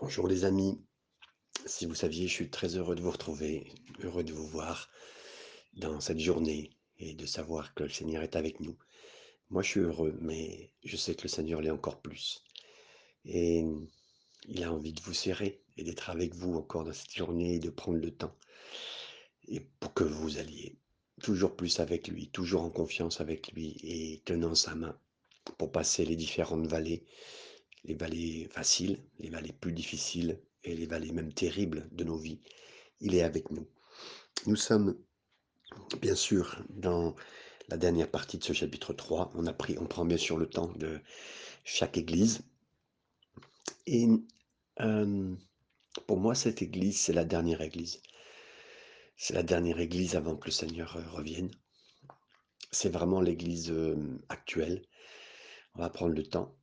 Bonjour les amis, si vous saviez, je suis très heureux de vous retrouver, heureux de vous voir dans cette journée et de savoir que le Seigneur est avec nous. Moi, je suis heureux, mais je sais que le Seigneur l'est encore plus. Et il a envie de vous serrer et d'être avec vous encore dans cette journée et de prendre le temps. Et pour que vous alliez toujours plus avec lui, toujours en confiance avec lui et tenant sa main pour passer les différentes vallées les vallées faciles, les vallées plus difficiles et les vallées même terribles de nos vies. Il est avec nous. Nous sommes, bien sûr, dans la dernière partie de ce chapitre 3. On, a pris, on prend bien sûr le temps de chaque église. Et euh, pour moi, cette église, c'est la dernière église. C'est la dernière église avant que le Seigneur euh, revienne. C'est vraiment l'église euh, actuelle. On va prendre le temps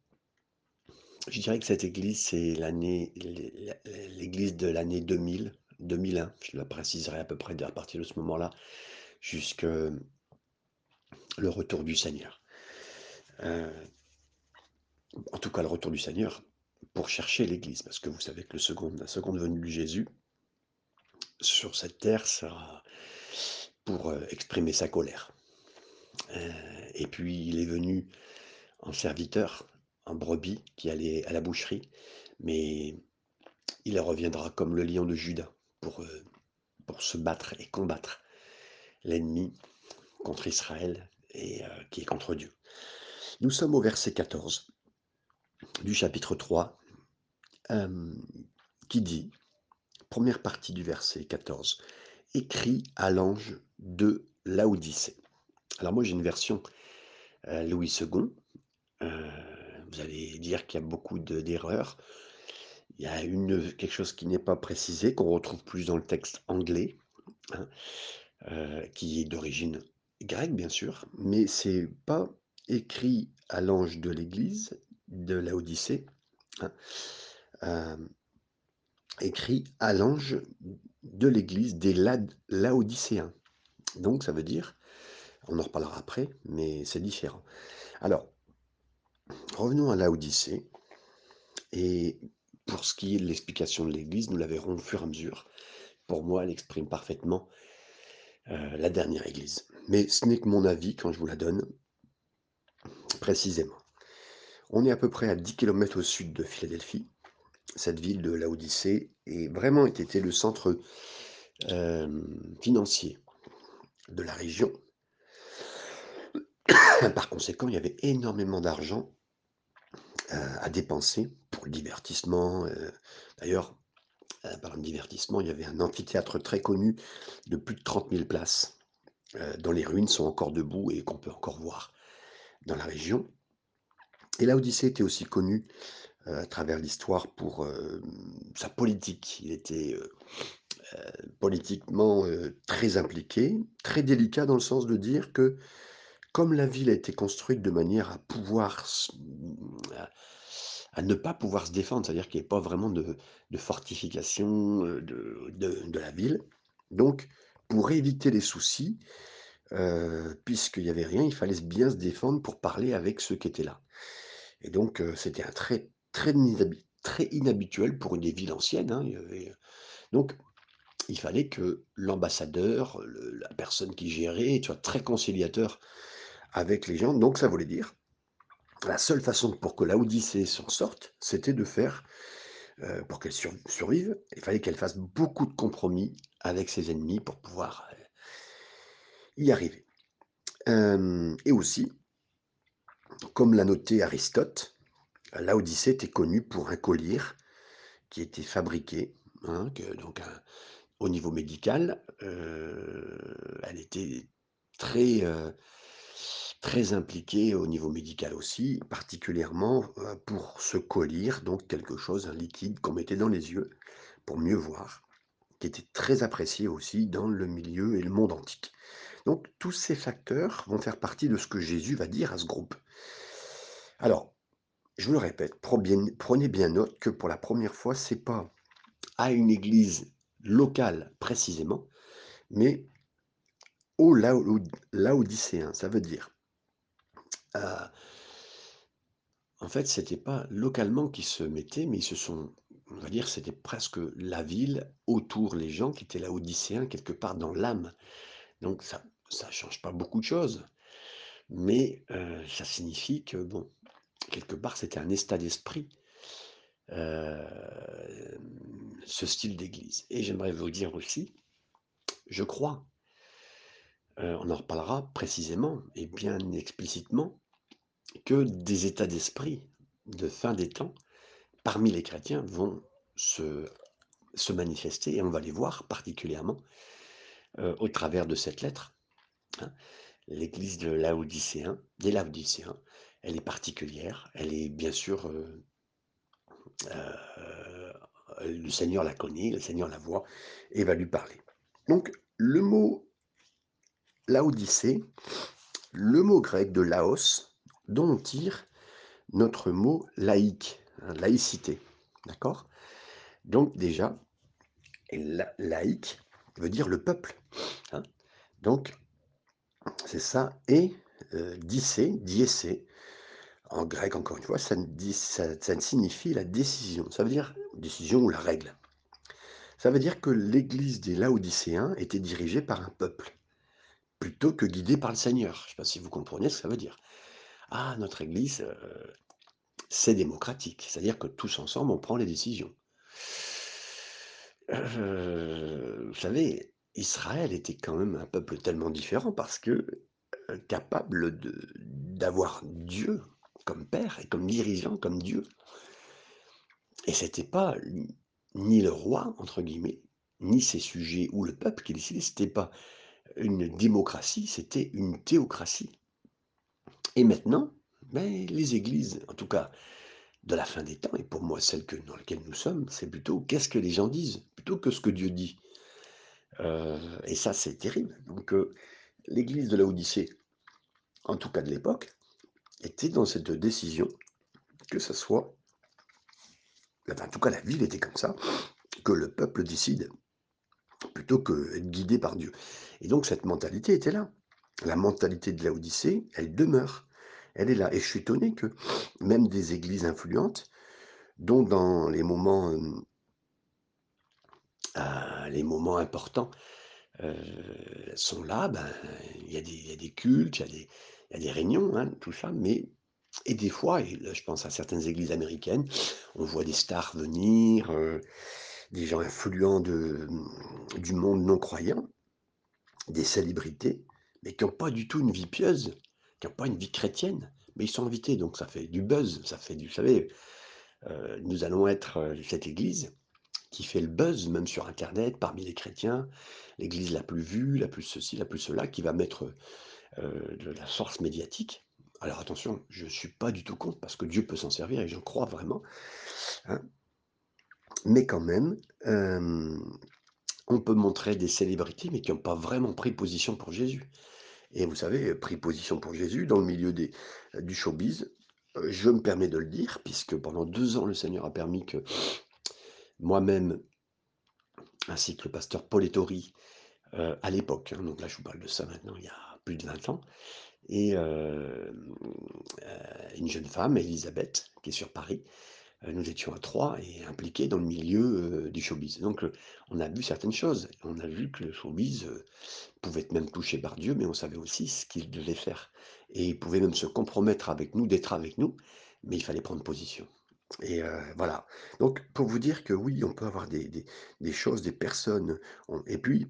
je dirais que cette église, c'est l'année, l'église de l'année 2000, 2001, je la préciserai à peu près à partir de ce moment-là, jusque le retour du Seigneur. Euh, en tout cas, le retour du Seigneur pour chercher l'église, parce que vous savez que le second, la seconde venue de Jésus sur cette terre sera pour euh, exprimer sa colère. Euh, et puis, il est venu en serviteur un brebis qui allait à la boucherie, mais il reviendra comme le lion de Judas pour, euh, pour se battre et combattre l'ennemi contre Israël et euh, qui est contre Dieu. Nous sommes au verset 14 du chapitre 3 euh, qui dit, première partie du verset 14, écrit à l'ange de Laodicée. Alors moi j'ai une version Louis II vous allez dire qu'il y a beaucoup d'erreurs. Il y a quelque chose qui n'est pas précisé, qu'on retrouve plus dans le texte anglais, hein, euh, qui est d'origine grecque, bien sûr, mais c'est pas écrit à l'ange de l'Église de l'Odyssée, hein, euh, écrit à l'ange de l'Église des Laodicéens. Donc ça veut dire, on en reparlera après, mais c'est différent. Alors, Revenons à l'Odyssée. Et pour ce qui est de l'explication de l'Église, nous la verrons au fur et à mesure. Pour moi, elle exprime parfaitement euh, la dernière Église. Mais ce n'est que mon avis quand je vous la donne, précisément. On est à peu près à 10 km au sud de Philadelphie. Cette ville de l'Odyssée est vraiment été le centre euh, financier de la région. Par conséquent, il y avait énormément d'argent à dépenser pour le divertissement. Euh, d'ailleurs, euh, par le divertissement, il y avait un amphithéâtre très connu de plus de 30 000 places, dont les ruines sont encore debout et qu'on peut encore voir dans la région. Et l'Odyssée était aussi connu à travers l'histoire pour sa politique. Il était politiquement très impliqué, très délicat dans le sens de dire que comme la ville a été construite de manière à ne pas pouvoir se défendre, c'est-à-dire qu'il n'y ait pas vraiment de, fortification de, la ville. Donc, pour éviter les soucis, puisqu'il n'y avait rien, il fallait bien se défendre pour parler avec ceux qui étaient là. Et donc, c'était un très, très, très inhabituel pour une ville ancienne. Hein, donc, il fallait que l'ambassadeur, la personne qui gérait, soit très conciliateur avec les gens. Donc ça voulait dire, la seule façon pour que la Odyssée s'en sorte, c'était de faire, euh, pour qu'elle survive, il fallait qu'elle fasse beaucoup de compromis avec ses ennemis pour pouvoir euh, y arriver. Euh, et aussi, comme l'a noté Aristote, la Odyssée était connue pour un collier qui était fabriqué, hein, donc au niveau médical, elle était très très impliqué au niveau médical aussi, particulièrement pour se coller, donc quelque chose, un liquide qu'on mettait dans les yeux pour mieux voir, qui était très apprécié aussi dans le milieu et le monde antique. Donc tous ces facteurs vont faire partie de ce que Jésus va dire à ce groupe. Alors, je le répète, prenez bien note que pour la première fois, c'est pas à une église locale précisément, mais au Laodicéen. Ça veut dire en fait, c'était pas localement qu'ils se mettaient, mais ils se sont on va dire, c'était presque la ville autour, les gens qui étaient laodicéens quelque part dans l'âme. Donc ça ça change pas beaucoup de choses, mais heu, ça signifie que bon, quelque part, c'était un état d'esprit, hem, ce style d'église et j'aimerais vous dire aussi, je crois on en reparlera précisément et bien explicitement, que des états d'esprit de fin des temps, parmi les chrétiens, vont se manifester et on va les voir particulièrement, heu, au travers de cette lettre, hein. L'église de Laodicéens des Laodicéens, elle est particulière, elle est bien sûr, heu heu, le Seigneur la connaît, le Seigneur la voit et va lui parler. Donc le mot Laodicée, le mot grec de laos, dont on tire notre mot laïque, hein, laïcité, d'accord? Donc déjà, la laïque veut dire le peuple, hein. Donc c'est ça et heu, dicé, en grec encore une fois, ça ne ça signifie la décision. Ça veut dire décision ou la règle. Ça veut dire que l'église des Laodicéens était dirigée par un peuple, plutôt que guidée par le Seigneur. Je sais pas si vous comprenez ce que ça veut dire? Ah notre église, heu, c'est démocratique, c'est-à-dire que tous ensemble on prend les décisions. Heu, vous savez, Israël était quand même un peuple tellement différent parce que, heu, capable d'avoir Dieu comme père et comme dirigeant, comme Dieu. Et c'était pas ni «le roi» entre guillemets, ni ses sujets ou le peuple qui décidait, c'était pas une démocratie, c'était une théocratie. Et maintenant, beh, les églises, en tout cas de la fin des temps et pour moi celle que dans lequel nous sommes, c'est plutôt qu'est-ce que les gens disent, plutôt que ce que Dieu dit. Heu et ça, c'est terrible. Donc heu, l'église de Laodicée, en tout cas de l'époque, était dans cette décision que ça soit enfin en tout cas la ville était comme ça, que le peuple décide, plutôt qu'être guidé par Dieu. Et donc cette mentalité était là. La mentalité de Laodicée, elle demeure, elle est là. Et je suis étonné que même des églises influentes, dont dans les moments, hem heu, les moments importants, heu, sont là, ben, il y a des y a des cultes, il y a des y a des réunions, hein, tout ça, mais et des fois et je pense à certaines églises américaines, on voit des stars venir, des gens influents de, du monde non croyant, des célébrités, mais qui ont pas du tout une vie pieuse, qui ont pas une vie chrétienne, mais ils sont invités donc ça fait du buzz, ça fait du vous savez, heu, nous allons être, heu, cette église qui fait le buzz même sur internet parmi les chrétiens, l'église la plus vue, la plus ceci, la plus cela, qui va mettre, heu, de la force médiatique. Alors attention, je suis pas du tout contre parce que Dieu peut s'en servir et j'en crois vraiment, hein. Mais quand même, on peut montrer des célébrités, mais qui ont pas vraiment pris position pour Jésus. Et vous savez, heu, pris position pour Jésus dans le milieu des du showbiz, heu, je me permets de le dire puisque pendant 2 ans le Seigneur a permis que moi-même ainsi que le pasteur Paul Ettori, heu, à l'époque, hein, donc là je vous parle de ça maintenant il y a plus de 20 ans et une jeune femme, Élisabeth, qui est sur Paris, nous étions à 3 et impliqués dans le milieu, heu, du showbiz. Donc heu, on a vu certaines choses. On a vu que le showbiz, pouvait même touché par Dieu, mais on savait aussi ce qu'il devait faire et il pouvait même se compromettre avec nous, d'être avec nous, mais il fallait prendre position et voilà. Donc pour vous dire que oui, on peut avoir des des choses, des personnes, on et puis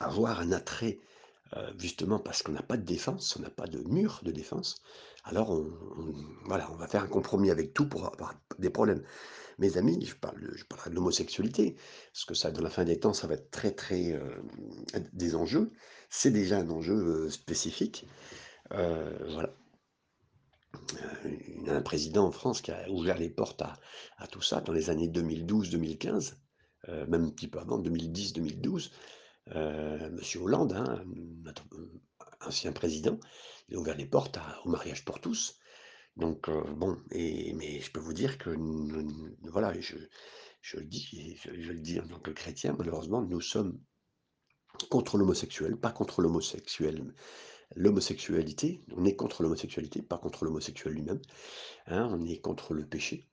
avoir un attrait, heu, justement parce qu'on n'a pas de défense, on n'a pas de mur de défense, alors on voilà, on va faire un compromis avec tout pour avoir des problèmes. Mes amis, je parle de de l'homosexualité, parce que ça, dans la fin des temps, ça va être très, très, hem, des enjeux. C'est déjà un enjeu, heu, spécifique, voilà. Il y a un président en France qui a ouvert les portes à tout ça dans les années 2012-2015, heu, même un petit peu avant 2010-2012. Heu, monsieur Hollande, hein, heu, ancien président, il a ouvert les portes au mariage pour tous. Donc heu, bon mais je peux vous dire que voilà, je le dis je le dis en tant que chrétien, malheureusement, nous sommes contre l'homosexuel, pas contre l'homosexuel l'homosexualité, on est contre l'homosexualité, pas contre l'homosexuel lui-même, hein, on est contre le péché.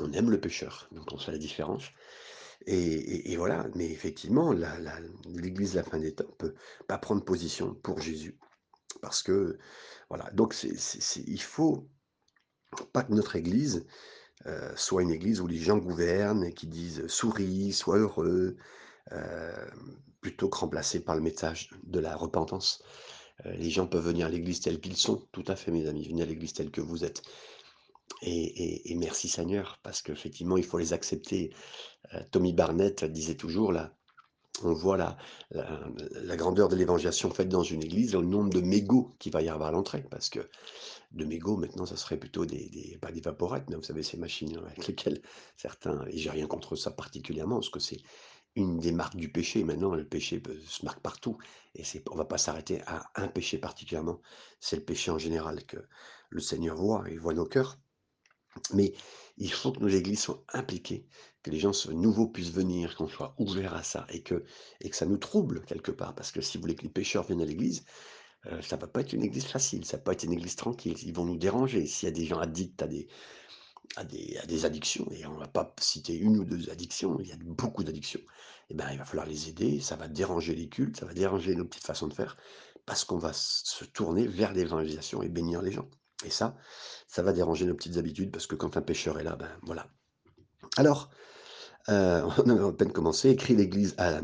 On aime le pécheur, donc on fait la différence et voilà, mais effectivement, l'église de la fin des temps peut pas prendre position pour Jésus parce que voilà, donc c'est c'est il faut pas que notre église, heu, soit une église où les gens gouvernent et qui disent: «Souris, sois heureux», hem, plutôt que remplacé par le message de la repentance. Heu, les gens peuvent venir à l'église tels qu'ils sont, tout à fait mes amis, venez à l'église telle que vous êtes et et merci Seigneur parce qu'effectivement il faut les accepter. Heu, Tommy Barnett disait toujours on voit la la grandeur de l'évangélisation faite dans une église, dans le nombre de mégots qu'il va y avoir à l'entrée. Parce que de mégots, maintenant, ça serait plutôt des pas des vaporettes, mais vous savez, ces machines avec lesquelles certains et j'ai rien contre ça particulièrement, parce que c'est une des marques du péché. Maintenant, le péché se marque partout et on va pas s'arrêter à un péché particulièrement. C'est le péché en général que le Seigneur voit, il voit nos cœurs. Mais il faut que nos églises soient impliquées, que les gens nouveaux puissent venir, qu'on soit ouvert à ça et que et que ça nous trouble quelque part. Parce que si vous voulez que les pécheurs viennent à l'église, heu, ça va pas être une église facile, ça va pas être une église tranquille. Ils vont nous déranger. S'il y a des gens addicts à des à des à des addictions et on va pas citer une ou 2 addictions, il y a beaucoup d'addictions et ben, il va falloir les aider, ça va déranger les cultes, ça va déranger nos petites façons de faire parce qu'on va se tourner vers l'évangélisation et bénir les gens et ça, ça va déranger nos petites habitudes parce que quand un pécheur est là, ben, voilà. Alors, heu, on a à peine commencé, écrit l'église à,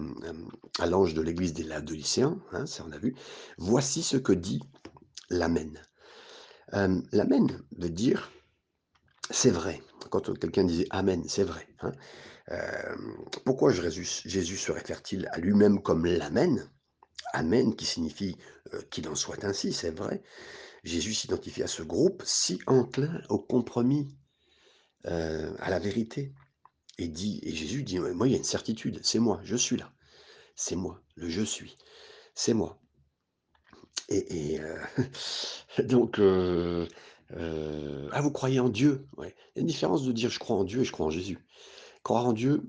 à l'ange de l'église des Laodicéens, hein, on a vu: «Voici ce que dit l'Amen». Hem, l'Amen veut dire: «C'est vrai». Quand, quelqu'un disait: «Amen», c'est vrai, hein. Pourquoi Jésus se réfère-t-il à lui-même comme l'Amen? Amen qui signifie, qu'il en soit ainsi, c'est vrai. Jésus s'identifie à ce groupe si enclin au compromis, à la vérité et dit et Jésus dit: «Ouais, moi, il y a une certitude, c'est moi, je suis là. C'est moi, le je suis, c'est moi». Et heu, donc heu heu: «Ah, vous croyez en Dieu?» ouais. Il y a une différence de dire: «Je crois en Dieu» et «Je crois en Jésus». Croire en Dieu,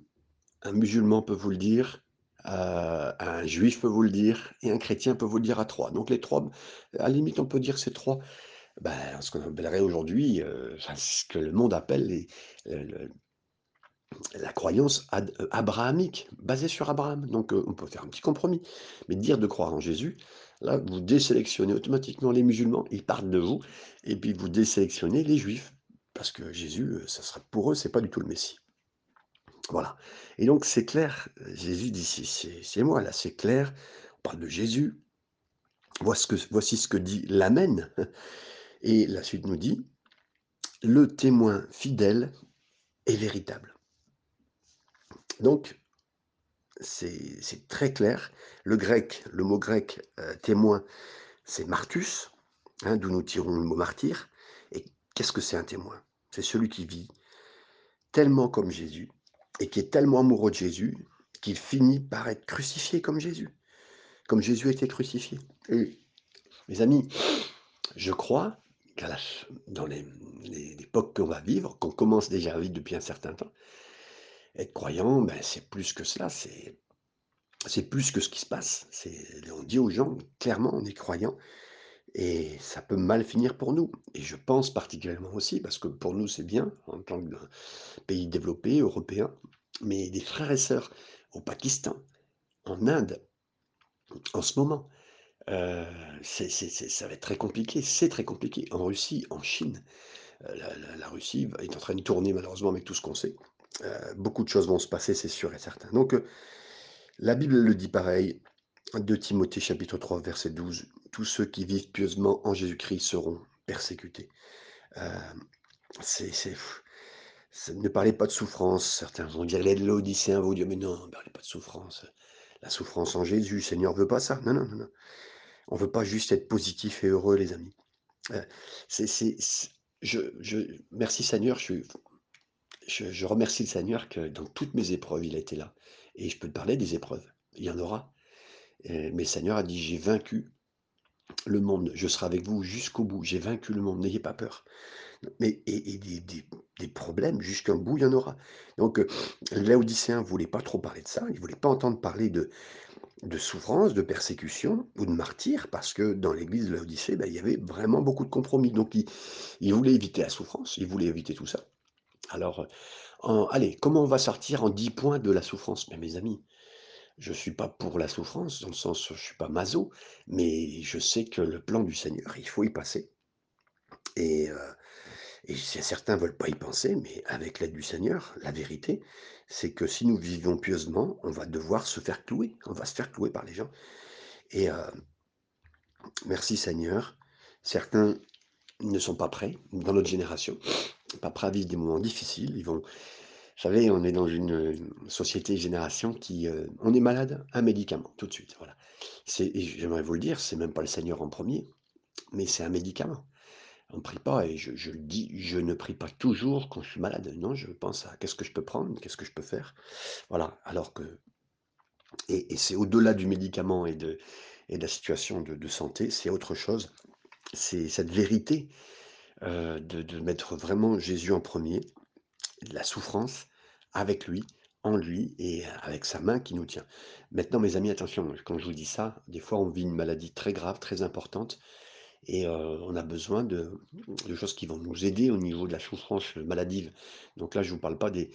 un musulman peut vous le dire, un juif peut vous le dire et un chrétien peut vous le dire à 3. Donc les 3, à la limite, on peut dire ces 3, ben, ce qu'on appellerait aujourd'hui, ce que le monde appelle les le le la croyance heu, abrahamique, basée sur Abraham. Donc heu, on peut faire un petit compromis. Mais dire de croire en Jésus, là, vous désélectionnez automatiquement les musulmans, ils partent de vous et puis vous désélectionnez les juifs. Parce que Jésus, heu, ça sera pour eux, c'est pas du tout le messie. Voilà et donc c'est clair, Jésus dit: «C'est moi là, c'est clair». On parle de Jésus. Voici ce que dit l'Amen et la suite nous dit: «Le témoin fidèle et véritable». Donc c'est très clair. Le grec, le mot grec, heu, témoin, c'est martus, hein, d'où nous tirons le mot martyr et qu'est-ce que c'est un témoin? C'est celui qui vit tellement comme Jésus et qui est tellement amoureux de Jésus qu'il finit par être crucifié comme Jésus, comme Jésus été crucifié et mes amis, je crois qu'à dans les, mmh, les l'époque qu'on va vivre, qu'on commence déjà à vivre depuis un certain temps, être croyant, ben, c'est plus que cela, c'est plus que ce qui se passe. On dit aux gens clairement: «On est croyant» et ça peut mal finir pour nous et je pense particulièrement aussi parce que pour nous, c'est bien en tant que pays développé, européen, mais des frères et sœurs au Pakistan, en Inde, en ce moment, c'est ça va être très compliqué, c'est très compliqué. En Russie, en Chine, heu, la Russie est en train de tourner malheureusement avec tout ce qu'on sait. Heu, beaucoup de choses vont se passer, c'est sûr et certain. Donc heu, la Bible le dit pareil, 2 Timothée chapitre 3 verset 12: «Tous ceux qui vivent pieusement en Jésus-Christ seront persécutés». Hem, c'est ne parlez pas de souffrance. Certains vont dire: «Les Laodicéens vont dire: «Mais non, ne parlez pas de souffrance, la souffrance en Jésus, le Seigneur veut pas ça». Non, non, non. On veut pas juste être positif et heureux les amis. C'est je je merci Seigneur, je suis je remercie le Seigneur que dans toutes mes épreuves, il a été là et je peux te parler des épreuves. Il y en aura, mais le Seigneur a dit: «J'ai vaincu le monde, je serai avec vous jusqu'au bout. J'ai vaincu le monde, n'ayez pas peur». Mais et des des des problèmes jusqu'à bout, il y en aura. Donc les Laodicéens voulaient pas trop parler de ça, ils voulaient pas entendre parler de souffrance, de persécution ou de martyrs parce que dans l'église de Laodicée, bah, il y avait vraiment beaucoup de compromis. Donc ils voulaient éviter la souffrance, ils voulaient éviter tout ça Alors, allez, comment on va sortir en 10 points de la souffrance? Mais mes amis, je suis pas pour la souffrance, dans le sens où je suis pas maso, mais je sais que le plan du Seigneur, il faut y passer et certains veulent pas y penser, mais avec l'aide du Seigneur, la vérité, c'est que si nous vivons pieusement, on va devoir se faire clouer, on va se faire clouer par les gens et merci Seigneur, certains ne sont pas prêts, dans notre génération, à vivre des moments difficiles, ils vont Vous savez, on est dans une, société, génération qui, heu, on est malade, un médicament, tout de suite, voilà. J'aimerais vous le dire, c'est même pas le Seigneur en premier, mais c'est un médicament. On prie pas et je je le dis, je ne prie pas toujours quand je suis malade. Non, je pense à: «Qu'est-ce que je peux prendre? Qu'est-ce que je peux faire?» voilà, alors que et et c'est au-delà du médicament et de et de la situation de santé, c'est autre chose. C'est cette vérité, heu, de mettre vraiment Jésus en premier. la souffrance avec lui, en lui et avec sa main qui nous tient. Maintenant, mes amis, attention, quand je vous dis ça, des fois on vit une maladie très grave, très importante et heu, on a besoin de choses qui vont nous aider au niveau de la souffrance maladive. Donc là, je ne vous parle pas des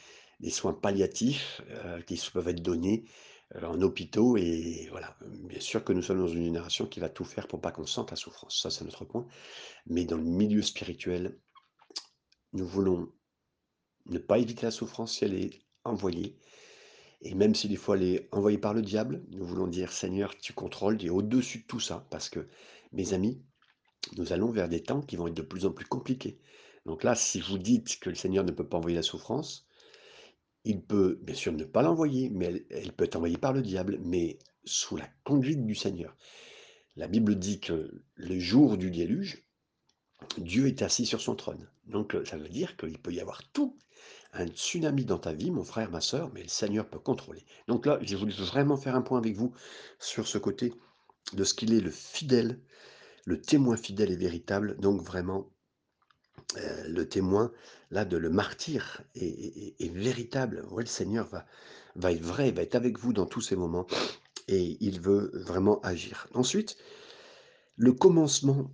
soins palliatifs, heu, qui peuvent être donnés, en hôpitaux et voilà. Bien sûr que nous sommes dans une génération qui va tout faire pour pas qu'on sente la souffrance, ça c'est notre point. Mais dans le milieu spirituel, nous voulons ne pas éviter la souffrance si elle est envoyée Et même si des fois elle est envoyée par le diable, nous voulons dire: «Seigneur, tu contrôles, tu es au-dessus de tout ça». Parce que, mes amis, nous allons vers des temps qui vont être de plus en plus compliqués. Donc là, si vous dites que le Seigneur ne peut pas envoyer la souffrance, il peut bien sûr ne pas l'envoyer, mais elle peut être envoyée par le diable, mais sous la conduite du Seigneur. La Bible dit que le jour du déluge, Dieu est assis sur son trône. Donc, ça veut dire qu'il peut y avoir tout un tsunami dans ta vie, mon frère, ma sœur, mais le Seigneur peut contrôler. Donc là, j'ai voulu vraiment faire un point avec vous sur ce côté de ce qu'il est le fidèle, le témoin fidèle et véritable, donc vraiment euh, le témoin là de le martyr est, véritable. Ouais, le Seigneur va, va être vrai, va être avec vous dans tous ces moments et il veut vraiment agir. Ensuite, le commencement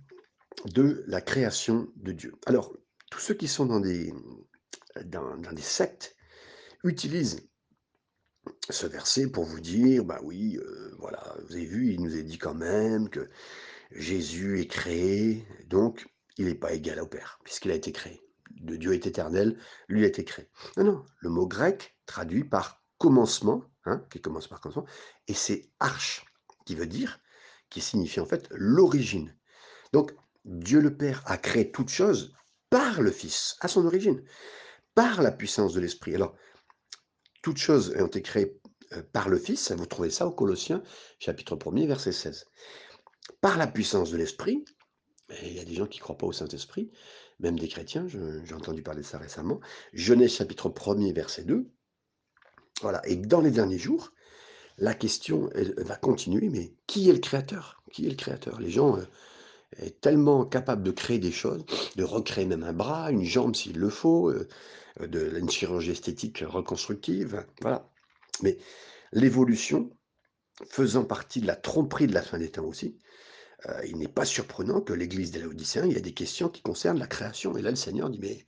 de la création de Dieu. Alors, tous ceux qui sont dans des, dans des sectes utilisent ce verset pour vous dire, bah oui, euh, voilà, vous avez vu, il nous est dit quand même que Jésus est créé, donc il n'est pas égal au Père, puisqu'il a été créé. Dieu est éternel, lui a été créé. Non, non, le mot grec traduit par commencement, hein, qui commence par commencement, et c'est arche, qui veut dire, qui signifie en fait l'origine. Donc, Dieu le Père a créé toute chose par le Fils, à son origine, par la puissance de l'Esprit. Alors, toutes choses ont été créées euh, par le Fils, vous trouvez ça au Colossiens, chapitre 1er, verset 16. Par la puissance de l'Esprit, et il y a des gens qui ne croient pas au Saint-Esprit, même des chrétiens, j'ai entendu parler de ça récemment. Genèse chapitre 1er, verset 2. Voilà, et dans les derniers jours, la question va continuer, mais qui est le créateur? Qui est le créateur? Les gens euh, est tellement capables de créer des choses, de recréer même un bras, une jambe s'il le faut, euh, de une chirurgie esthétique reconstructive, voilà. Mais l'évolution, faisant partie de la tromperie de la fin des temps aussi, euh, il n'est pas surprenant que l'église des Laodicéens, il y a des questions qui concernent la création. Et là, le Seigneur dit, mais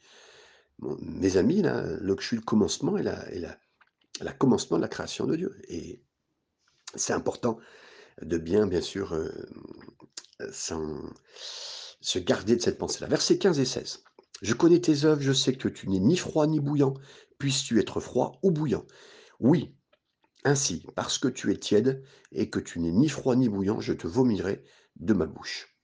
mes amis, là, là, je suis le commencement et la, commencement de la création de Dieu. Et c'est important de bien, bien sûr, euh, se garder de cette pensée-là. Versets 15 et 16. Je connais tes œuvres, je sais que tu n'es ni froid ni bouillant. Puisses-tu être froid ou bouillant? Oui, ainsi, parce que tu es tiède et que tu n'es ni froid ni bouillant, je te vomirai de ma bouche.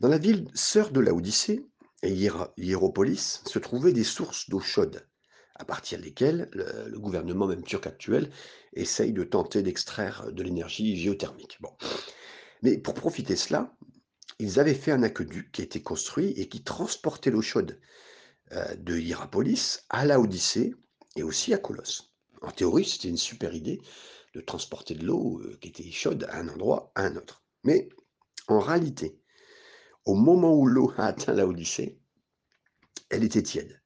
Dans la ville sœur de Laodicée, et Hiéropolis, se trouvaient des sources d'eau chaude, à partir desquelles le, gouvernement même turc actuel essaye de tenter d'extraire de l'énergie géothermique. Bon. Mais pour profiter de cela, ils avaient fait un aqueduc qui été construit et qui transportait l'eau chaude euh, de Hierapolis à Laodicée et aussi à Colosse. En théorie, c'était une super idée de transporter de l'eau euh, qui était chaude à un endroit à un autre. Mais en réalité, au moment où l'eau a atteint Laodicée, elle était tiède.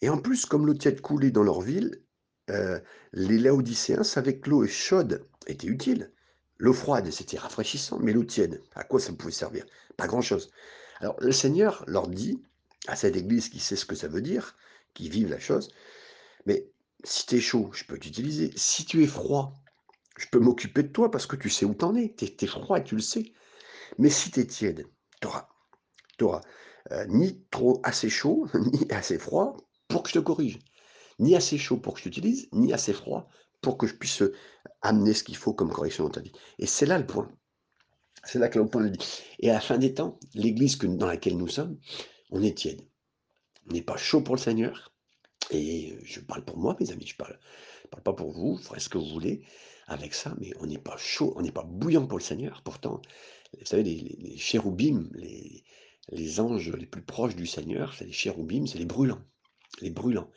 Et en plus, comme l'eau tiède coulait dans leur ville, euh, les Laodicéens savaient que l'eau chaude était utile. L'eau froide, c'était rafraîchissant, mais l'eau tiède, à quoi ça pouvait servir? Pas grand-chose. Alors le Seigneur leur dit, à cette église qui sait ce que ça veut dire, qui vivent la chose. Mais si tu es chaud, je peux t'utiliser. Si tu es froid, je peux m'occuper de toi parce que tu sais où t'en es. Tu es, froid et tu le sais. Mais si tu es tiède, tu n'auras ni trop assez chaud, ni assez froid pour que je te corrige. Ni assez chaud pour que je t'utilise, ni assez froid pour que je puisse amener ce qu'il faut comme correction dans ta vie. Et c'est là le point. C'est là que le point le dit. Et à la fin des temps, l'église dans laquelle nous sommes, on est tiède. On n'est pas chaud pour le Seigneur. Et je parle pour moi, mes amis, je parle, parle pas pour vous, vous ferez ce que vous voulez avec ça, mais on n'est pas chaud, on n'est pas bouillant pour le Seigneur. Pourtant, vous savez, les, les, chéroubim, les, les anges les plus proches du Seigneur, c'est les chéroubim, c'est les brûlants. Les brûlants.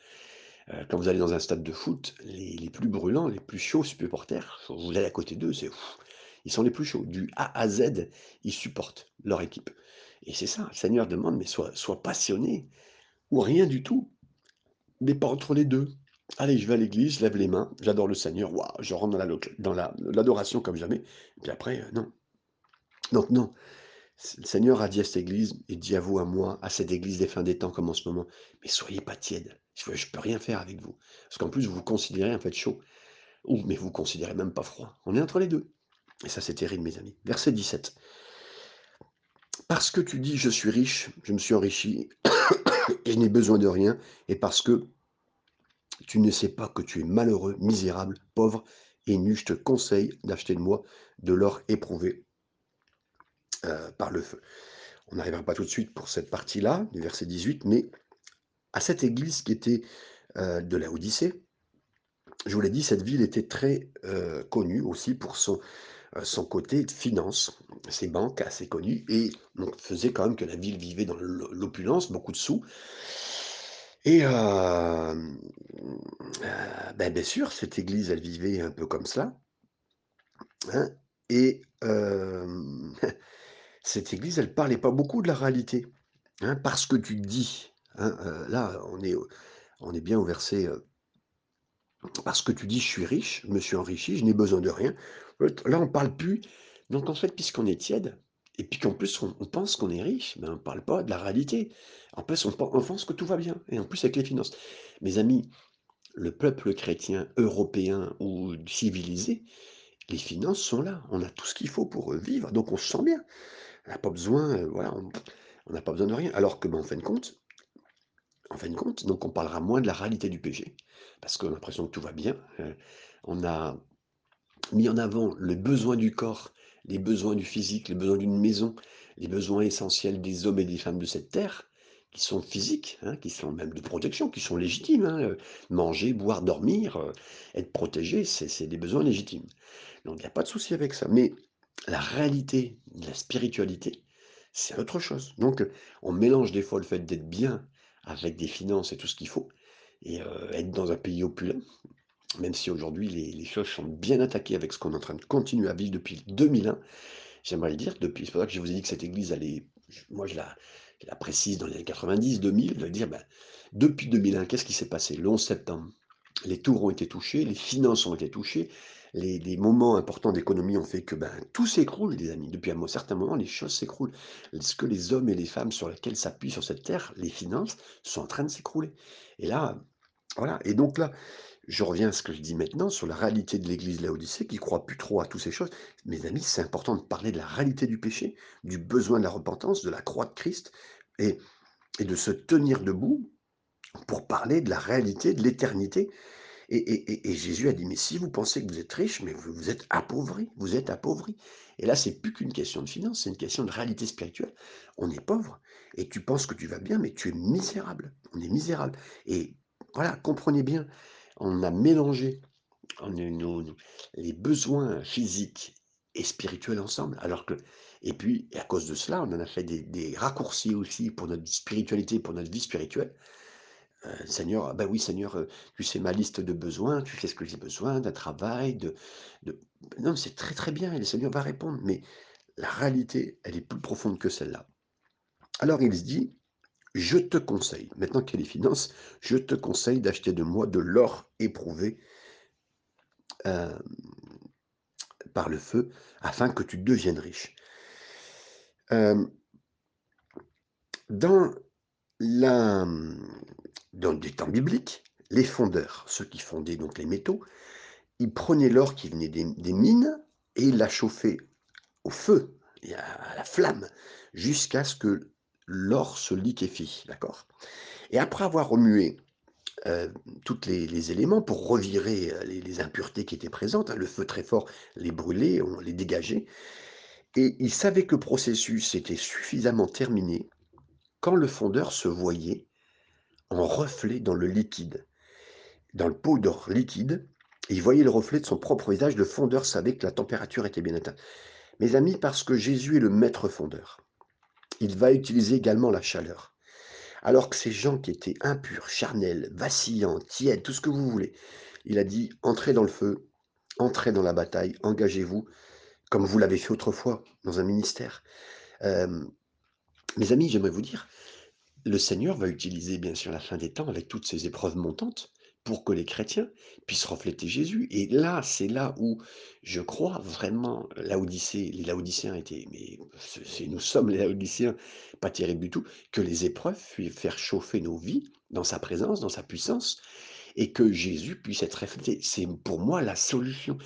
Euh, quand vous allez dans un stade de foot, les, plus brûlants, les plus chauds supporters, vous allez à côté d'eux, c'est ils sont les plus chauds. Du A à Z, ils supportent leur équipe. Et c'est ça, le Seigneur demande, mais sois, sois passionné, ou rien du tout, mais pas entre les deux. Allez, je vais à l'église, je lève les mains, j'adore le Seigneur, waouh, je rentre dans l'adoration dans comme jamais, et puis après, euh, non. Donc non, le Seigneur a dit à cette église, et dit à vous, à moi, à cette église des fins des temps comme en ce moment, mais soyez pas tiède, je ne peux rien faire avec vous. Parce qu'en plus, vous vous considérez en fait chaud, ou mais vous vous considérez même pas froid. On est entre les deux. Et ça, c'est terrible, mes amis. Verset 17. Parce que tu dis, je suis riche, je me suis enrichi, et je n'ai besoin de rien, et parce que tu ne sais pas que tu es malheureux, misérable, pauvre et nu, je te conseille d'acheter de moi de l'or éprouvé euh, par le feu. On n'arrivera pas tout de suite pour cette partie-là, du verset 18, mais à cette église qui était euh, de la Odyssée, je vous l'ai dit, cette ville était très euh, connue aussi pour son, son côté de finance, ses banques assez connues, et donc faisait quand même que la ville vivait dans l'opulence, beaucoup de sous. Et ben, bien sûr, cette église, elle vivait un peu comme ça. Hein, et cette église, elle parlait pas beaucoup de la réalité. Hein, parce que tu dis, hein, là, on est, on est bien au verset. parce que tu dis, je suis riche, je me suis enrichi, je n'ai besoin de rien. Là, on parle plus. Donc, en fait, puisqu'on est tiède, et puis qu'en plus, on, pense qu'on est riche, mais on ne parle pas de la réalité. En plus, on, pense que tout va bien. Et en plus, avec les finances. Mes amis, le peuple chrétien européen ou civilisé, les finances sont là. On a tout ce qu'il faut pour vivre. Donc, on se sent bien. On n'a pas besoin, euh, voilà, on n'a pas besoin de rien. Alors que, ben, en fin de compte, en fin de compte, donc on parlera moins de la réalité du péché, parce qu'on a l'impression que tout va bien. Euh, on a mis en avant le besoin du corps les besoins du physique, les besoins d'une maison, les besoins essentiels des hommes et des femmes de cette terre, qui sont physiques, hein, qui sont même de protection, qui sont légitimes. Hein, euh, manger, boire, dormir, euh, être protégé, c'est des besoins légitimes. Donc il n'y a pas de souci avec ça. Mais la réalité la spiritualité, c'est autre chose. Donc on mélange des fois le fait d'être bien avec des finances et tout ce qu'il faut, et euh, être dans un pays opulent, même si aujourd'hui les, choses sont bien attaquées avec ce qu'on est en train de continuer à vivre depuis 2001, j'aimerais le dire, depuis, c'est pour ça que je vous ai dit que cette église, allait, moi je la, précise dans les années 90, 2000, je vais dire, ben, depuis 2001, qu'est-ce qui s'est passé? Le 11 septembre, les tours ont été touchés, les finances ont été touchées, les, moments importants d'économie ont fait que ben, tout s'écroule, les amis. Depuis un certain moment, les choses s'écroulent. Ce que les hommes et les femmes sur lesquels s'appuient sur cette terre, les finances, sont en train de s'écrouler. Et là, voilà. Et donc là, je reviens à ce que je dis maintenant sur la réalité de l'Église de l'Odyssée, qui croit plus trop à toutes ces choses. Mes amis, c'est important de parler de la réalité du péché, du besoin de la repentance, de la croix de Christ, et, et de se tenir debout pour parler de la réalité de l'éternité. Et, Jésus a dit, mais si vous pensez que vous êtes riche, mais vous, vous êtes appauvri, vous êtes appauvri. Et là, c'est plus qu'une question de finance, c'est une question de réalité spirituelle. On est pauvre, et tu penses que tu vas bien, mais tu es misérable. On est misérable. Et voilà, comprenez bien, on a mélangé les besoins physiques et spirituels ensemble, alors que et puis à cause de cela, on en a fait des, raccourcis aussi pour notre spiritualité, pour notre vie spirituelle. Euh, Seigneur, ben oui, Seigneur, euh, tu sais ma liste de besoins, tu sais ce que j'ai besoin, d'un travail, de, de... Non, c'est très très bien, et le Seigneur va répondre, mais la réalité, elle est plus profonde que celle-là. Alors il se dit, je te conseille, maintenant qu'il y a les finances, je te conseille d'acheter de moi de l'or éprouvé euh, par le feu, afin que tu deviennes riche. Euh, dans la, dans des temps bibliques, les fondeurs, ceux qui fondaient donc les métaux, ils prenaient l'or qui venait des, mines et ils la chauffaient au feu, à la flamme, jusqu'à ce que l'or se liquéfie, d'accord? Et après avoir remué euh, tous les, éléments pour revirer euh, les, les impuretés qui étaient présentes, hein, le feu très fort les brûlait, on les dégageait, et il savait que le processus était suffisamment terminé quand le fondeur se voyait en reflet dans le liquide, dans le pot d'or liquide, il voyait le reflet de son propre visage, le fondeur savait que la température était bien atteinte. Mes amis, parce que Jésus est le maître fondeur, il va utiliser également la chaleur. Alors que ces gens qui étaient impurs, charnels, vacillants, tièdes, tout ce que vous voulez, il a dit, entrez dans le feu, entrez dans la bataille, engagez-vous, comme vous l'avez fait autrefois dans un ministère. Euh, mes amis, j'aimerais vous dire, le Seigneur va utiliser bien sûr la fin des temps avec toutes ces épreuves montantes pour que les chrétiens puissent refléter Jésus. Et là, c'est là où je crois vraiment les Laodicéens étaient, mais c'est- nous sommes les Laodicéens, pas terribles du tout, que les épreuves puissent faire chauffer nos vies dans sa présence, dans sa puissance, et que Jésus puisse être reflété. C'est pour moi la solution.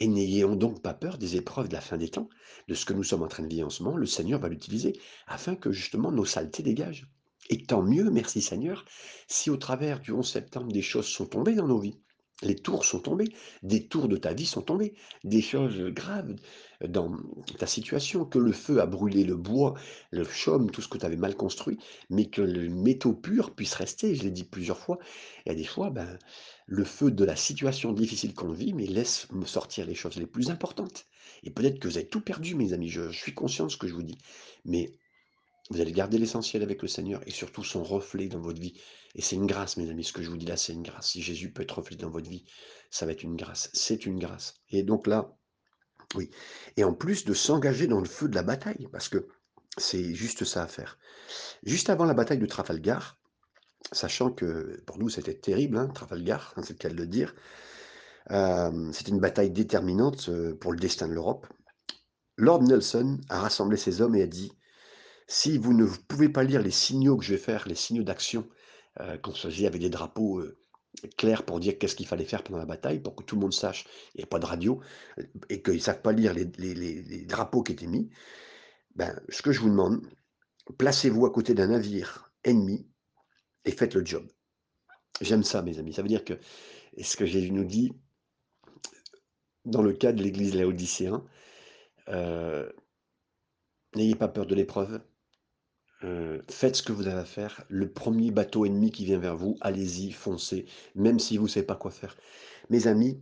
Et n'ayons donc pas peur des épreuves de la fin des temps, de ce que nous sommes en train de vivre en ce moment. Le Seigneur va l'utiliser afin que justement nos saletés dégagent. Et tant mieux, merci Seigneur, si au travers du 11 septembre des choses sont tombées dans nos vies. Les tours sont tombés, des tours de ta vie sont tombés, des choses graves dans ta situation, que le feu a brûlé le bois, le chaume, tout ce que tu avais mal construit, mais que le métaux pur puisse rester, je l'ai dit plusieurs fois, et à des fois, ben, le feu de la situation difficile qu'on vit, mais laisse me sortir les choses les plus importantes. Et peut-être que vous avez tout perdu, mes amis, je, je suis conscient de ce que je vous dis, mais vous allez garder l'essentiel avec le Seigneur et surtout son reflet dans votre vie. Et c'est une grâce, mes amis, ce que je vous dis là, c'est une grâce. Si Jésus peut être reflété dans votre vie, ça va être une grâce. C'est une grâce. Et donc là, oui. Et en plus de s'engager dans le feu de la bataille, parce que c'est juste ça à faire. Juste avant la bataille de Trafalgar, sachant que pour nous c'était terrible, hein, Trafalgar, c'est le cas de le dire, euh, c'était une bataille déterminante euh, pour le destin de l'Europe. Lord Nelson a rassemblé ses hommes et a dit Si vous ne pouvez pas lire les signaux que je vais faire, les signaux d'action, euh, se faisait avec des drapeaux euh, clairs pour dire qu'est-ce qu'il fallait faire pendant la bataille, pour que tout le monde sache, il n'y a pas de radio, et qu'ils ne savent pas lire les, drapeaux qui étaient mis, ben, ce que je vous demande, placez-vous à côté d'un navire ennemi et faites le job. J'aime ça, mes amis. Ça veut dire que ce que Jésus nous dit dans le cas de l'église laodicéen, euh, n'ayez pas peur de l'épreuve, Heu, faites ce que vous avez à faire. Le premier bateau ennemi qui vient vers vous, allez-y, foncez, même si vous ne savez pas quoi faire. Mes amis,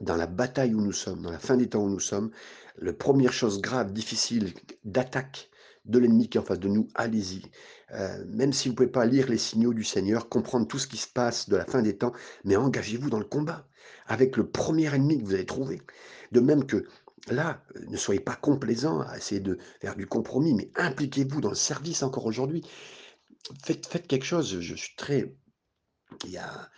dans la bataille où nous sommes, dans la fin des temps où nous sommes, la première chose grave, difficile, d'attaque de l'ennemi qui est en face de nous, allez-y. Heu, même si vous ne pouvez pas lire les signaux du Seigneur, comprendre tout ce qui se passe de la fin des temps, mais engagez-vous dans le combat avec le premier ennemi que vous allez trouver. De même que là, heu, ne soyez pas complaisants à essayer de faire du compromis, mais impliquez-vous dans le service encore aujourd'hui. Faites quelque chose, je suis très il y a,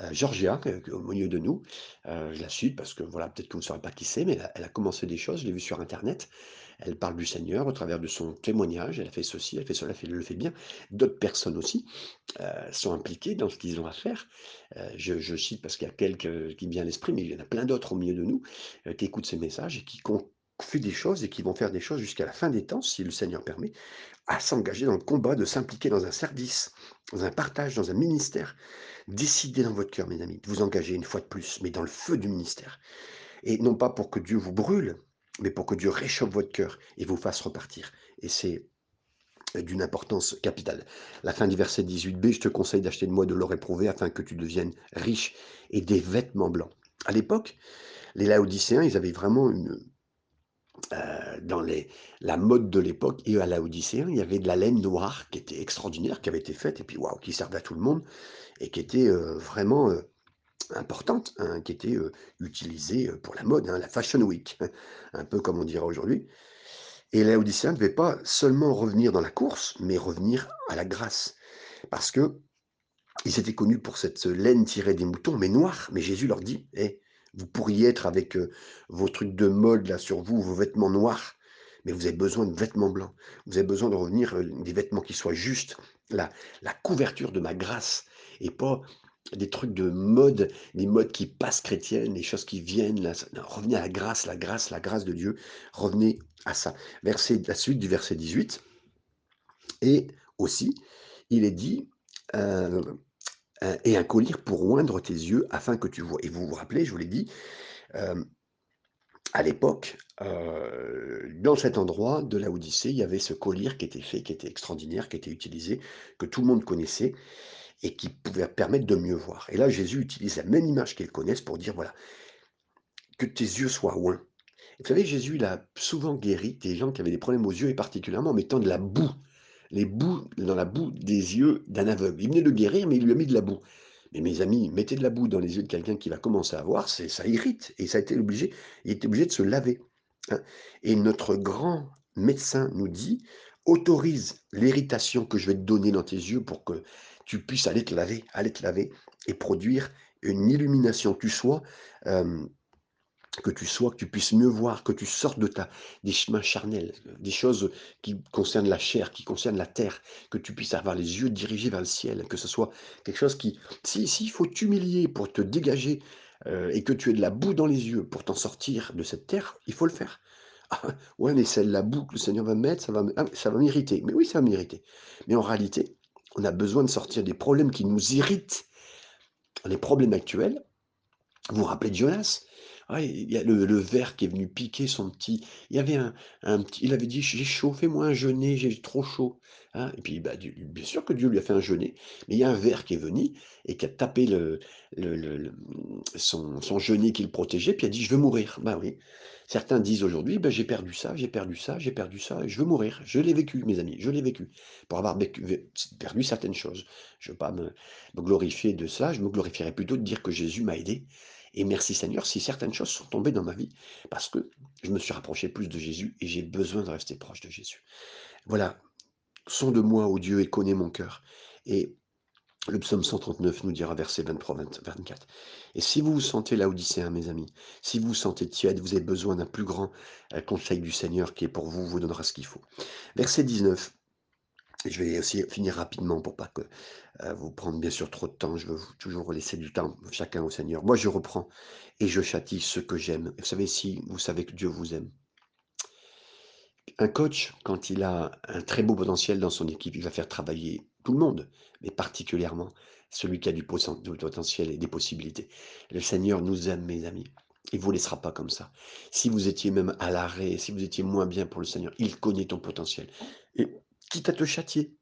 heu, Georgia, au milieu de nous, heu, je la cite parce que voilà, peut-être que vous ne saurez pas qui c'est, mais elle a elle a commencé des choses, je l'ai vu sur internet. Elle parle du Seigneur au travers de son témoignage, elle fait ceci, elle fait cela, elle le fait bien. D'autres personnes aussi, heu, sont impliquées dans ce qu'ils ont à faire. Heu, je cite parce qu'il y a quelques qui me vient à l'esprit, mais il y en a plein d'autres au milieu de nous, heu, qui écoutent ces messages et qui fait des choses et qui vont faire des choses jusqu'à la fin des temps, si le Seigneur permet, à s'engager dans le combat, de s'impliquer dans un service, dans un partage, dans un ministère. Décidez dans votre cœur, mes amis, de vous engager une fois de plus, mais dans le feu du ministère. Et non pas pour que Dieu vous brûle, mais pour que Dieu réchauffe votre cœur et vous fasse repartir. Et c'est d'une importance capitale. La fin du verset 18b, je te conseille d'acheter de moi de l'or éprouvé afin que tu deviennes riche et des vêtements blancs. À l'époque, les Laodicéens, ils avaient vraiment une, euh, dans la mode de l'époque et à Laodicéen, il y avait de la laine noire qui était extraordinaire, qui avait été faite et puis waouh, qui servait à tout le monde et qui était euh, vraiment euh, importante, hein, qui était utilisée pour la mode, hein, la Fashion Week, un peu comme on dirait aujourd'hui. Et les Laodicéens ne devaient pas seulement revenir dans la course, mais revenir à la grâce. Parce que ils étaient connus pour cette laine tirée des moutons, mais noire. Mais Jésus leur dit, Eh, vous pourriez être avec vos trucs de mode là sur vous, vos vêtements noirs, mais vous avez besoin de vêtements blancs. Vous avez besoin de revenir des vêtements qui soient justes, la couverture de ma grâce. et pas des trucs de mode, des modes qui passent chrétiennes, les choses qui viennent, là, revenez à la grâce, la grâce, la grâce de Dieu, revenez à ça. Verset, la suite du verset 18, et aussi, il est dit, euh, et un collier pour oindre tes yeux afin que tu vois. Et vous vous rappelez, je vous l'ai dit, euh, à l'époque, euh, dans cet endroit de la Odyssée, il y avait ce collier qui était fait, qui était extraordinaire, qui était utilisé, que tout le monde connaissait et qui pouvait permettre de mieux voir. Et là, Jésus utilise la même image qu'ils connaissent pour dire, voilà, que tes yeux soient oints. Vous savez, Jésus, il a souvent guéri des gens qui avaient des problèmes aux yeux et particulièrement en mettant de la boue, les boues dans la boue des yeux d'un aveugle. Il venait de guérir, mais il lui a mis de la boue. Mais mes amis, mettez de la boue dans les yeux de quelqu'un qui va commencer à voir, c'est ça irrite. Et ça a été obligé, il était obligé de se laver. hein. Et notre grand médecin nous dit, autorise l'irritation que je vais te donner dans tes yeux pour que tu puisses aller te laver, aller te laver et produire une illumination. Tu sois que tu sois, que tu puisses mieux voir, que tu sortes de ta, des chemins charnels, des choses qui concernent la chair, qui concernent la terre, que tu puisses avoir les yeux dirigés vers le ciel, que ce soit quelque chose qui, si, s'il faut t'humilier pour te dégager et que tu aies de la boue dans les yeux pour t'en sortir de cette terre, il faut le faire. Ah, ouais, mais c'est la boue que le Seigneur va me mettre, ça va, ah, ça va m'irriter. Mais oui, ça va m'irriter. Mais en réalité, on a besoin de sortir des problèmes qui nous irritent, les problèmes actuels, vous vous rappelez de Jonas? Il y a le le ver qui est venu piquer son petit il y avait un petit il avait dit: «J'ai chaud, fais-moi un jeûner, j'ai trop chaud», hein, et puis, bah, bien sûr que Dieu lui a fait un jeûner, mais il y a un ver qui est venu et qui a tapé le son son genêt qui le protégeait, puis a dit: «Je veux mourir». Bah oui. Certains disent aujourd'hui: «Bah, j'ai perdu ça, j'ai perdu ça, j'ai perdu ça je veux mourir». Je l'ai vécu mes amis, je l'ai vécu. Pour avoir perdu certaines choses. Je veux pas me me glorifier de ça, je me glorifierais plutôt de dire que Jésus m'a aidé et merci Seigneur si certaines choses sont tombées dans ma vie, parce que je me suis rapproché plus de Jésus et j'ai besoin de rester proche de Jésus. Voilà, sonde moi, ô Dieu, et connais mon cœur. Et le psaume 139 nous dira verset 23, 24. Et si vous vous sentez laodicéen, mes amis, si vous vous sentez tiède, vous avez besoin d'un plus grand euh, conseil du Seigneur qui est pour vous, vous donnera ce qu'il faut. Verset 19. Je vais aussi finir rapidement pour pas que euh, vous prendre bien sûr trop de temps. Je veux toujours laisser du temps chacun au Seigneur. Moi, je reprends et je châtie ceux que j'aime. Vous savez, si vous savez que Dieu vous aime. Un coach, quand il a un très beau potentiel dans son équipe, il va faire travailler tout le monde, mais particulièrement celui qui a du poten- du potentiel et des possibilités. Le Seigneur nous aime, mes amis. Il vous laissera pas comme ça. Si vous étiez même à l'arrêt, si vous étiez moins bien pour le Seigneur, il connaît ton potentiel. Et quitte à te châtier,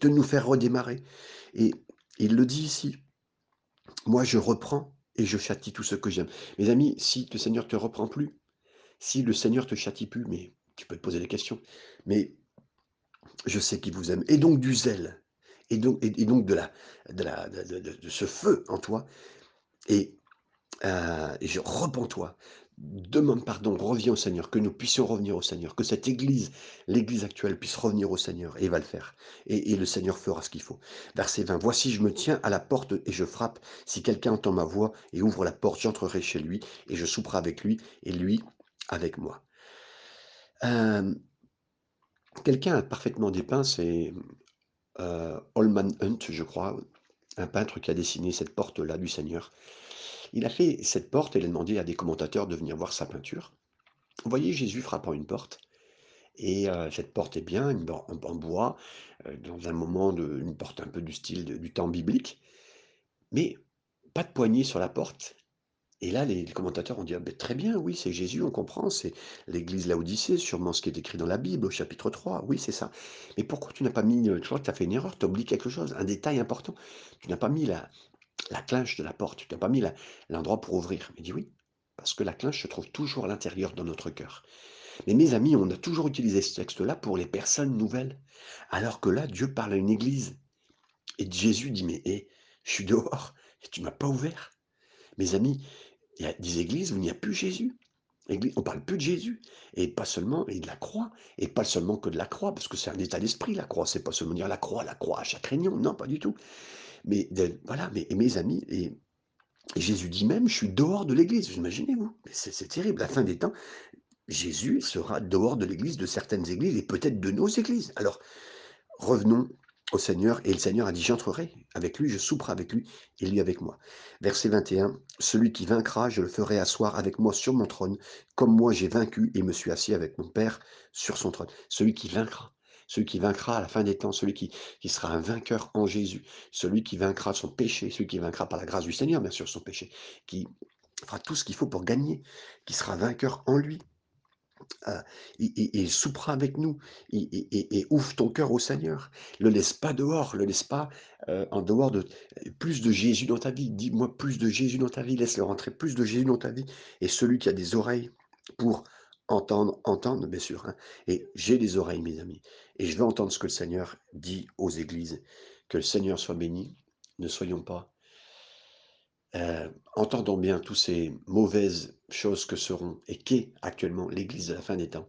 de nous faire redémarrer. Et il le dit ici, moi je reprends et je châtie tout ce que j'aime. Mes amis, si le Seigneur te reprend plus, si le Seigneur te châtie plus, mais tu peux te poser des questions, mais je sais qu'il vous aime. Et donc du zèle, et donc, de, ce feu en toi, et et je repens-toi, demande pardon, reviens au Seigneur, que nous puissions revenir au Seigneur, que cette église, l'église actuelle puisse revenir au Seigneur et va le faire et le Seigneur fera ce qu'il faut. Verset 20: «Voici je me tiens à la porte et je frappe. Si quelqu'un entend ma voix et ouvre la porte, j'entrerai chez lui et je souperai avec lui et lui avec moi». Hem, quelqu'un a parfaitement dépeint, c'est, heu, Holman Hunt, je crois, un peintre qui a dessiné cette porte-là du Seigneur. Il a fait cette porte et il a demandé à des commentateurs de venir voir sa peinture. Vous voyez Jésus frappant une porte et heu, cette porte est bien, en bois, heu, dans un moment de une porte un peu du style du temps biblique, mais pas de poignée sur la porte et là les commentateurs ont dit: «Ah beh, très bien, oui, c'est Jésus, on comprend, c'est l'église Laodicée, sûrement ce qui est écrit dans la Bible au chapitre 3. Oui, c'est ça. Mais pourquoi tu n'as pas mis, heu, tu vois tu as fait une erreur, tu as oublié quelque chose, un détail important. Tu n'as pas mis la la clinche de la porte, tu n'as pas mis l'endroit pour ouvrir». Il dit: «Oui, parce que la clinche se trouve toujours à l'intérieur dans notre cœur». Mais mes amis, on a toujours utilisé ce texte-là pour les personnes nouvelles, alors que là, Dieu parle à une église et Jésus dit: «Mais hé, je suis dehors et tu m'as pas ouvert». Mes amis, il y a des églises où il n'y a plus Jésus. On parle plus de Jésus et pas seulement et de la croix et pas seulement que de la croix, parce que c'est un état d'esprit la croix, c'est pas seulement dire la croix, la croix à chaque réunion, non, pas du tout. Mais voilà, mais mes amis Jésus dit même: «Je suis dehors de l'église». Imaginez-vous? C'est terrible, la fin des temps, Jésus sera dehors de l'église, de certaines églises et peut-être de nos églises. Alors revenons au Seigneur et le Seigneur a dit: «J'entrerai avec lui, je souperai avec lui et lui avec moi». Verset 21, «Celui qui vaincra, je le ferai asseoir avec moi sur mon trône, comme moi j'ai vaincu et me suis assis avec mon Père sur son trône». Celui qui vaincra, celui qui vaincra à la fin des temps, celui qui sera un vainqueur en Jésus, celui qui vaincra son péché, celui qui vaincra par la grâce du Seigneur, bien sûr, son péché, qui fera tout ce qu'il faut pour gagner, qui sera vainqueur en lui. Heu, et soupera avec nous et ouvre ton cœur au Seigneur. Le laisse pas dehors, le laisse pas, heu, en dehors de plus de Jésus dans ta vie. Dis-moi plus de Jésus dans ta vie, laisse-le rentrer plus de Jésus dans ta vie et celui qui a des oreilles pour entendre, entende bien sûr, hein et j'ai des oreilles mes amis et je veux entendre ce que le Seigneur dit aux églises. Que le Seigneur soit béni. Ne soyons pas heu, entendons bien tous ces mauvaises choses que seront et qu'est actuellement l'Église de la fin des temps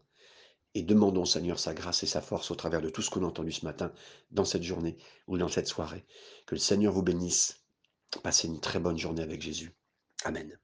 et demandons au Seigneur sa grâce et sa force au travers de tout ce qu'on a entendu ce matin, dans cette journée ou dans cette soirée. Que le Seigneur vous bénisse. Passez une très bonne journée avec Jésus. Amen.